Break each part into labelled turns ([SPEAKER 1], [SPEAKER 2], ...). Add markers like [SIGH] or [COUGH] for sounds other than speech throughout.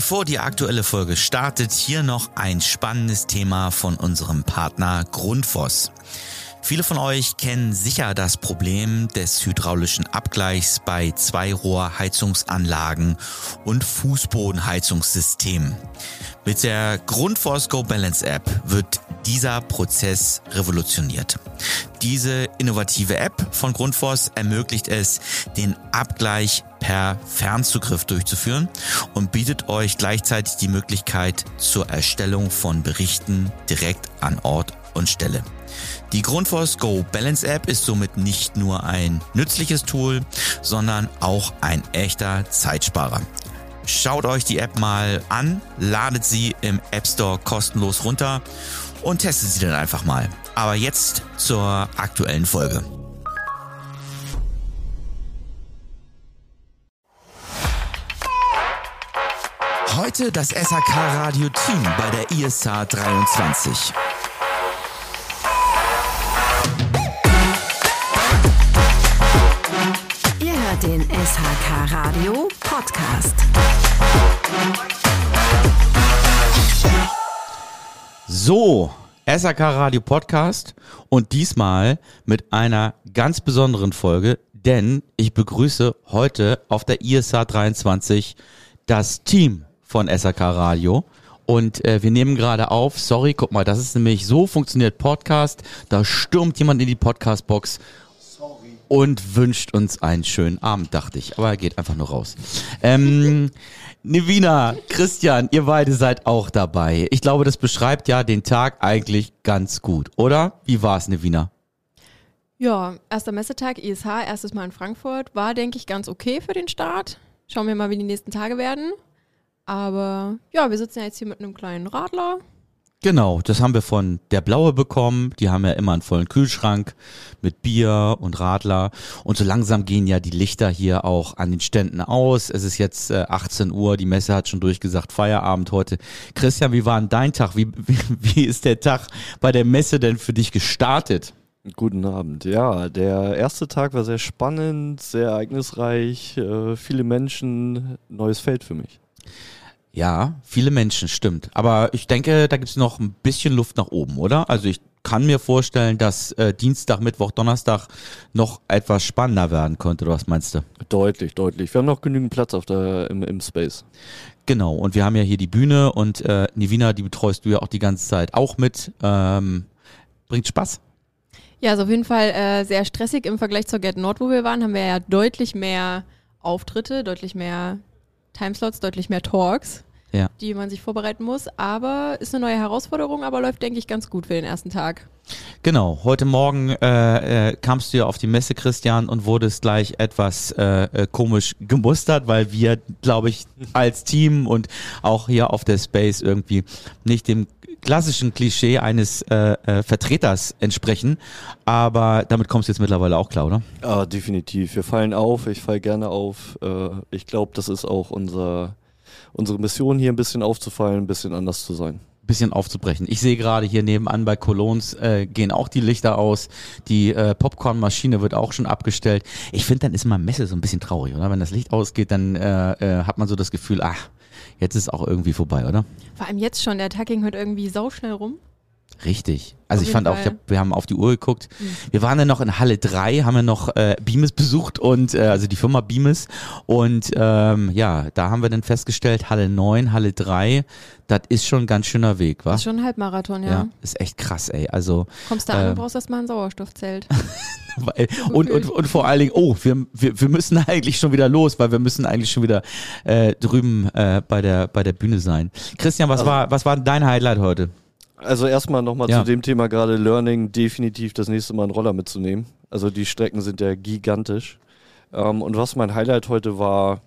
[SPEAKER 1] Bevor die aktuelle Folge startet, hier noch ein spannendes Thema von unserem Partner Grundfos. Viele von euch kennen sicher das Problem des hydraulischen Abgleichs bei Zweirohrheizungsanlagen und Fußbodenheizungssystemen. Mit der Grundforce Go Balance App wird dieser Prozess revolutioniert. Diese innovative App von Grundfos ermöglicht es, den Abgleich per Fernzugriff durchzuführen und bietet euch gleichzeitig die Möglichkeit zur Erstellung von Berichten direkt an Ort und Stelle. Die Grundfos Go Balance App ist somit nicht nur ein nützliches Tool, sondern auch ein echter Zeitsparer. Schaut euch die App mal an, ladet sie im App Store kostenlos runter und testet sie dann einfach mal. Aber jetzt zur aktuellen Folge. Heute das SAK Radio Team bei der ISA 23.
[SPEAKER 2] den SHK Radio Podcast.
[SPEAKER 1] So, SAK Radio Podcast und diesmal mit einer ganz besonderen Folge, denn ich begrüße heute auf der ISA 23 das Team von SAK Radio. Und äh, wir nehmen gerade auf, sorry, guck mal, das ist nämlich so funktioniert Podcast. Da stürmt jemand in die Podcast-Box und wünscht uns einen schönen Abend, dachte ich. Aber er geht einfach nur raus. Ähm, [LAUGHS] Nevina, Christian, ihr beide seid auch dabei. Ich glaube, das beschreibt ja den Tag eigentlich ganz gut, oder? Wie war's, Nevina?
[SPEAKER 3] Ja, erster Messetag ISH, erstes Mal in Frankfurt. War, denke ich, ganz okay für den Start. Schauen wir mal, wie die nächsten Tage werden. Aber ja, wir sitzen ja jetzt hier mit einem kleinen Radler.
[SPEAKER 1] Genau, das haben wir von der Blaue bekommen. Die haben ja immer einen vollen Kühlschrank mit Bier und Radler. Und so langsam gehen ja die Lichter hier auch an den Ständen aus. Es ist jetzt äh, 18 Uhr, die Messe hat schon durchgesagt, Feierabend heute. Christian, wie war denn dein Tag? Wie, [LAUGHS] wie, wie ist der Tag bei der Messe denn für dich gestartet?
[SPEAKER 4] Guten Abend. Ja, der erste Tag war sehr spannend, sehr ereignisreich, äh, viele Menschen, neues Feld für mich.
[SPEAKER 1] Ja, viele Menschen, stimmt. Aber ich denke, da gibt es noch ein bisschen Luft nach oben, oder? Also ich kann mir vorstellen, dass äh, Dienstag, Mittwoch, Donnerstag noch etwas spannender werden könnte. Oder was meinst du?
[SPEAKER 4] Deutlich, deutlich. Wir haben noch genügend Platz auf der, im, im Space.
[SPEAKER 1] Genau, und wir haben ja hier die Bühne und äh, Nivina, die betreust du ja auch die ganze Zeit auch mit. Ähm, bringt Spaß.
[SPEAKER 3] Ja, ist auf jeden Fall äh, sehr stressig im Vergleich zur Get Nord, wo wir waren, haben wir ja deutlich mehr Auftritte, deutlich mehr Timeslots, deutlich mehr Talks,
[SPEAKER 1] Ja.
[SPEAKER 3] die man sich vorbereiten muss. Aber ist eine neue Herausforderung, aber läuft, denke ich, ganz gut für den ersten Tag.
[SPEAKER 1] Genau, heute Morgen äh, äh, kamst du ja auf die Messe, Christian, und wurdest gleich etwas äh, äh, komisch gemustert, weil wir, glaube ich, als Team und auch hier auf der Space irgendwie nicht dem klassischen Klischee eines äh, äh, Vertreters entsprechen. Aber damit kommst du jetzt mittlerweile auch klar, oder?
[SPEAKER 4] Ah, definitiv. Wir fallen auf, ich falle gerne auf. Äh, ich glaube, das ist auch unser, unsere Mission hier ein bisschen aufzufallen, ein bisschen anders zu sein.
[SPEAKER 1] Bisschen aufzubrechen. Ich sehe gerade hier nebenan bei Colognes äh, gehen auch die Lichter aus. Die äh, Popcornmaschine wird auch schon abgestellt. Ich finde, dann ist mal Messe so ein bisschen traurig, oder? Wenn das Licht ausgeht, dann äh, äh, hat man so das Gefühl, ach, jetzt ist auch irgendwie vorbei, oder?
[SPEAKER 3] Vor allem jetzt schon, der Tag ging heute irgendwie sauschnell rum.
[SPEAKER 1] Richtig. Also
[SPEAKER 3] Auf
[SPEAKER 1] ich fand auch, ich
[SPEAKER 3] Fall.
[SPEAKER 1] hab, wir haben auf die Uhr geguckt. Wir waren dann noch in Halle 3, haben wir noch äh, Beames besucht und äh, also die Firma Beames und ähm, ja, da haben wir dann festgestellt, Halle 9, Halle 3, das ist schon ein ganz schöner Weg, wa?
[SPEAKER 3] Ist schon ein Halbmarathon, ja.
[SPEAKER 1] ja, ist echt krass, ey. Also
[SPEAKER 3] Kommst da an
[SPEAKER 1] Ähm,
[SPEAKER 3] und brauchst erstmal ein Sauerstoffzelt. [LAUGHS]
[SPEAKER 1] Weil, und, und, und vor allen Dingen, oh, wir, wir, wir müssen [LAUGHS] eigentlich schon wieder los, weil wir müssen eigentlich schon wieder äh, drüben äh, bei, der, bei der Bühne sein. Christian, was
[SPEAKER 4] Also-
[SPEAKER 1] war, was war dein Highlight heute?
[SPEAKER 4] Also erstmal nochmal
[SPEAKER 1] Ja.
[SPEAKER 4] zu dem Thema gerade Learning, definitiv das nächste Mal einen Roller mitzunehmen. Also die Strecken sind ja gigantisch. Ähm, und was mein Highlight heute war,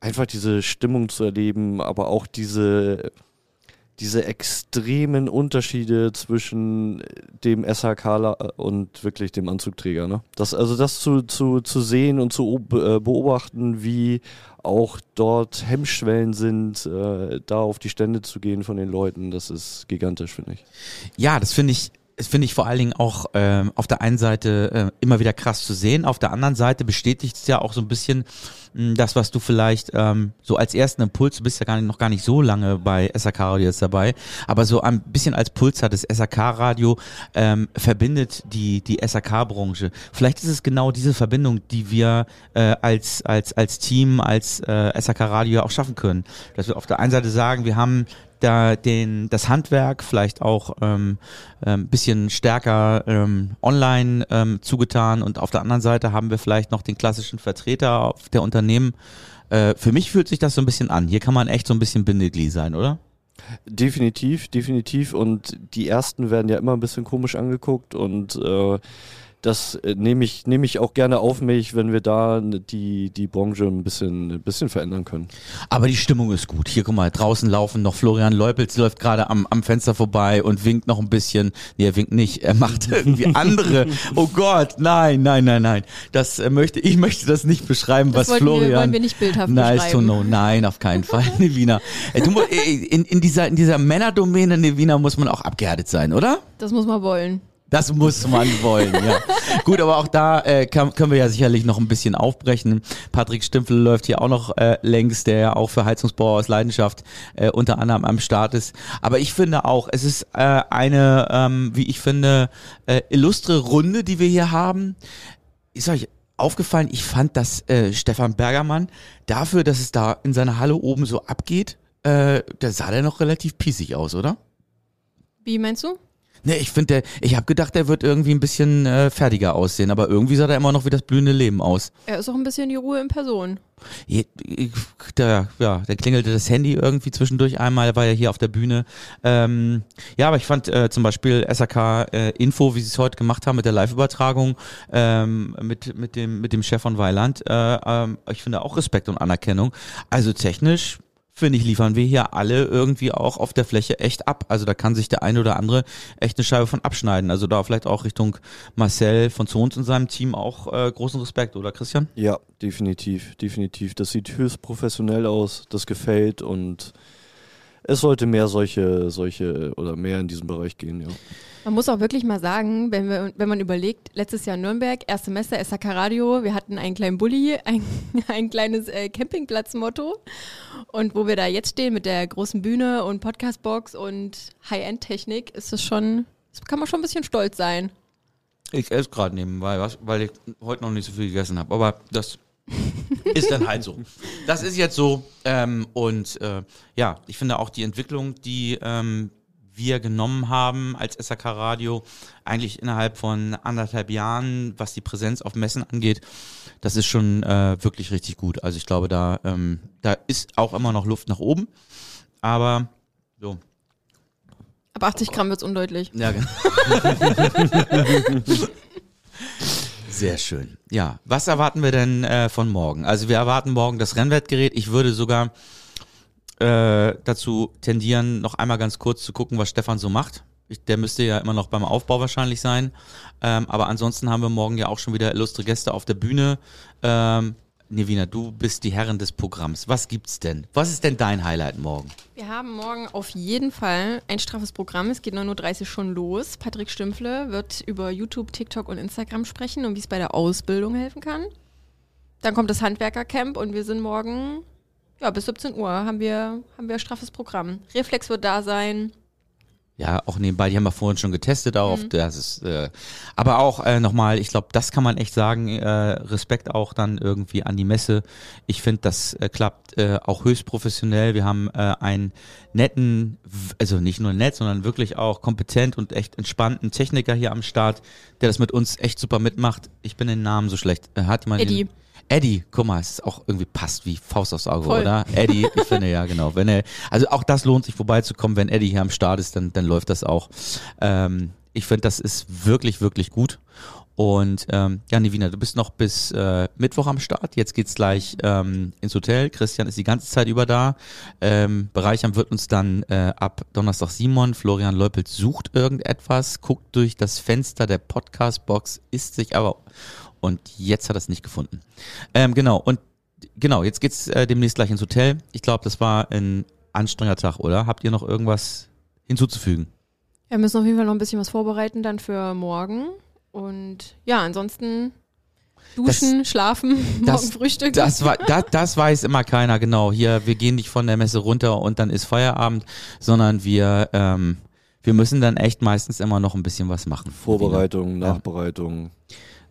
[SPEAKER 4] einfach diese Stimmung zu erleben, aber auch diese, diese extremen Unterschiede zwischen dem SHK und wirklich dem Anzugträger. Ne? Das, also das zu, zu, zu sehen und zu äh, beobachten, wie auch dort Hemmschwellen sind, äh, da auf die Stände zu gehen von den Leuten, das ist gigantisch, finde ich.
[SPEAKER 1] Ja, das finde ich, das finde ich vor allen Dingen auch ähm, auf der einen Seite äh, immer wieder krass zu sehen, auf der anderen Seite bestätigt es ja auch so ein bisschen mh, das, was du vielleicht ähm, so als ersten Impuls, du bist ja gar nicht, noch gar nicht so lange bei SAK Radio jetzt dabei, aber so ein bisschen als Puls hat das SAK Radio ähm, verbindet die die SAK-Branche. Vielleicht ist es genau diese Verbindung, die wir äh, als als als Team, als äh, SAK Radio auch schaffen können, dass wir auf der einen Seite sagen, wir haben da den das Handwerk vielleicht auch ähm, ähm, bisschen stärker ähm, online ähm, zugetan und auf der anderen Seite haben wir vielleicht noch den klassischen Vertreter der Unternehmen. Äh, für mich fühlt sich das so ein bisschen an. Hier kann man echt so ein bisschen Bindeglied sein, oder?
[SPEAKER 4] Definitiv, definitiv. Und die ersten werden ja immer ein bisschen komisch angeguckt und äh, das äh, nehme ich, nehme ich auch gerne auf mich, wenn wir da die, die Branche ein bisschen, ein bisschen verändern können.
[SPEAKER 1] Aber die Stimmung ist gut. Hier, guck mal, draußen laufen noch Florian Leupels, läuft gerade am, am Fenster vorbei und winkt noch ein bisschen. Nee, er winkt nicht. Er macht [LAUGHS] irgendwie andere. Oh Gott, nein, nein, nein, nein. Das äh, möchte, ich möchte das nicht beschreiben,
[SPEAKER 3] Das
[SPEAKER 1] was Florian.
[SPEAKER 3] Wir, wollen wir nicht bildhaft
[SPEAKER 1] Nice to
[SPEAKER 3] beschreiben.
[SPEAKER 1] know. Nein, auf keinen [LAUGHS] Fall, Nevina. Du, in, in dieser, in dieser Männerdomäne, Nevina, muss man auch abgehärtet sein, oder?
[SPEAKER 3] Das muss man wollen.
[SPEAKER 1] Das muss man wollen, ja. [LAUGHS] Gut, aber auch da äh, kann, können wir ja sicherlich noch ein bisschen aufbrechen. Patrick Stimpfel läuft hier auch noch äh, längs, der ja auch für Heizungsbau aus Leidenschaft äh, unter anderem am Start ist. Aber ich finde auch, es ist äh, eine, ähm, wie ich finde, äh, illustre Runde, die wir hier haben. Ist euch aufgefallen, ich fand, dass äh, Stefan Bergermann dafür, dass es da in seiner Halle oben so abgeht, äh, da sah der noch relativ pießig aus, oder?
[SPEAKER 3] Wie meinst du?
[SPEAKER 1] Nee, ich finde, ich habe gedacht, der wird irgendwie ein bisschen äh, fertiger aussehen, aber irgendwie sah der immer noch wie das blühende Leben aus.
[SPEAKER 3] Er ist auch ein bisschen die Ruhe in Person.
[SPEAKER 1] Je, da, ja, da klingelte das Handy irgendwie zwischendurch einmal, er war ja hier auf der Bühne. Ähm, ja, aber ich fand äh, zum Beispiel SAK äh, Info, wie sie es heute gemacht haben mit der Live-Übertragung ähm, mit, mit, dem, mit dem Chef von Weiland, äh, ähm, ich finde auch Respekt und Anerkennung. Also technisch finde ich, liefern wir hier alle irgendwie auch auf der Fläche echt ab. Also da kann sich der eine oder andere echt eine Scheibe von abschneiden. Also da vielleicht auch Richtung Marcel von Zons und seinem Team auch äh, großen Respekt, oder Christian?
[SPEAKER 4] Ja, definitiv, definitiv. Das sieht höchst professionell aus, das gefällt und es sollte mehr solche, solche oder mehr in diesem Bereich gehen, ja.
[SPEAKER 3] Man muss auch wirklich mal sagen, wenn, wir, wenn man überlegt, letztes Jahr Nürnberg, erstes Semester SAK Radio, wir hatten einen kleinen Bulli, ein, [LAUGHS] ein kleines äh, Campingplatzmotto und wo wir da jetzt stehen mit der großen Bühne und Podcastbox und High-End-Technik, ist das schon, das kann man schon ein bisschen stolz sein.
[SPEAKER 1] Ich esse gerade nebenbei was, weil ich heute noch nicht so viel gegessen habe. Aber das ist dann halt so. Das ist jetzt so. Ähm, und äh, ja, ich finde auch die Entwicklung, die ähm, wir genommen haben als SAK Radio, eigentlich innerhalb von anderthalb Jahren, was die Präsenz auf Messen angeht, das ist schon äh, wirklich richtig gut. Also ich glaube, da, ähm, da ist auch immer noch Luft nach oben. Aber so,
[SPEAKER 3] Ab 80 Gramm wird es undeutlich.
[SPEAKER 1] ja, genau. [LAUGHS] Sehr schön. Ja, was erwarten wir denn äh, von morgen? Also wir erwarten morgen das Rennwertgerät. Ich würde sogar äh, dazu tendieren, noch einmal ganz kurz zu gucken, was Stefan so macht. Ich, der müsste ja immer noch beim Aufbau wahrscheinlich sein. Ähm, aber ansonsten haben wir morgen ja auch schon wieder illustre Gäste auf der Bühne. Ähm, Nevina, du bist die Herrin des Programms. Was gibt's denn? Was ist denn dein Highlight morgen?
[SPEAKER 3] Wir haben morgen auf jeden Fall ein straffes Programm. Es geht 9.30 Uhr schon los. Patrick Stümpfle wird über YouTube, TikTok und Instagram sprechen und wie es bei der Ausbildung helfen kann. Dann kommt das Handwerkercamp und wir sind morgen, ja, bis 17 Uhr haben wir, haben wir ein straffes Programm. Reflex wird da sein.
[SPEAKER 1] Ja, auch nebenbei, die haben wir vorhin schon getestet auch. Das ist, äh, aber auch äh, nochmal, ich glaube, das kann man echt sagen, äh, Respekt auch dann irgendwie an die Messe. Ich finde, das äh, klappt äh, auch höchst professionell. Wir haben äh, einen netten, also nicht nur nett, sondern wirklich auch kompetent und echt entspannten Techniker hier am Start, der das mit uns echt super mitmacht. Ich bin den Namen so schlecht. Äh, hat jemand
[SPEAKER 3] Eddie.
[SPEAKER 1] Den, Eddie, guck mal, es ist auch irgendwie passt wie Faust aufs Auge,
[SPEAKER 3] Voll.
[SPEAKER 1] oder? Eddie, ich finde ja, genau. Wenn er, also auch das lohnt sich vorbeizukommen, wenn Eddie hier am Start ist, dann, dann läuft das auch. Ähm, ich finde, das ist wirklich, wirklich gut. Und ähm, ja, Nivina, du bist noch bis äh, Mittwoch am Start. Jetzt geht's gleich ähm, ins Hotel. Christian ist die ganze Zeit über da. Ähm, Bereichern wird uns dann äh, ab Donnerstag Simon. Florian Leupelt sucht irgendetwas, guckt durch das Fenster der Podcast-Box, ist sich aber und jetzt hat er es nicht gefunden. Ähm, genau, und genau, jetzt geht's äh, demnächst gleich ins Hotel. Ich glaube, das war ein anstrengender Tag, oder? Habt ihr noch irgendwas hinzuzufügen?
[SPEAKER 3] Wir müssen auf jeden Fall noch ein bisschen was vorbereiten dann für morgen. Und ja, ansonsten Duschen, schlafen, [LAUGHS] morgen
[SPEAKER 1] das,
[SPEAKER 3] frühstücken.
[SPEAKER 1] Das, war, [LAUGHS] das, das weiß immer keiner, genau. Hier, wir gehen nicht von der Messe runter und dann ist Feierabend, sondern wir, ähm, wir müssen dann echt meistens immer noch ein bisschen was machen.
[SPEAKER 4] Vorbereitung, Nachbereitung.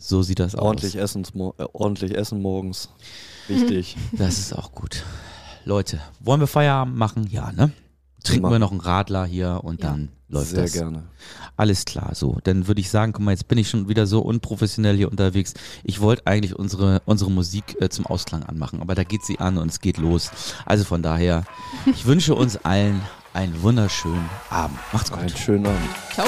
[SPEAKER 1] So sieht das
[SPEAKER 4] ordentlich
[SPEAKER 1] aus.
[SPEAKER 4] Essens, äh, ordentlich essen morgens. Wichtig. [LAUGHS]
[SPEAKER 1] Das ist auch gut. Leute, wollen wir Feierabend machen? Ja, ne? Trinken wir noch einen Radler hier und
[SPEAKER 3] Ja.
[SPEAKER 1] dann läuft
[SPEAKER 4] Sehr
[SPEAKER 1] das.
[SPEAKER 4] gerne.
[SPEAKER 1] Alles klar, so. Dann würde ich sagen, guck mal, jetzt bin ich schon wieder so unprofessionell hier unterwegs. Ich wollte eigentlich unsere, unsere Musik äh, zum Ausklang anmachen, aber da geht sie an und es geht los. Also von daher, ich wünsche uns allen einen wunderschönen Abend. Macht's gut.
[SPEAKER 4] Einen schönen Abend.
[SPEAKER 3] Ciao.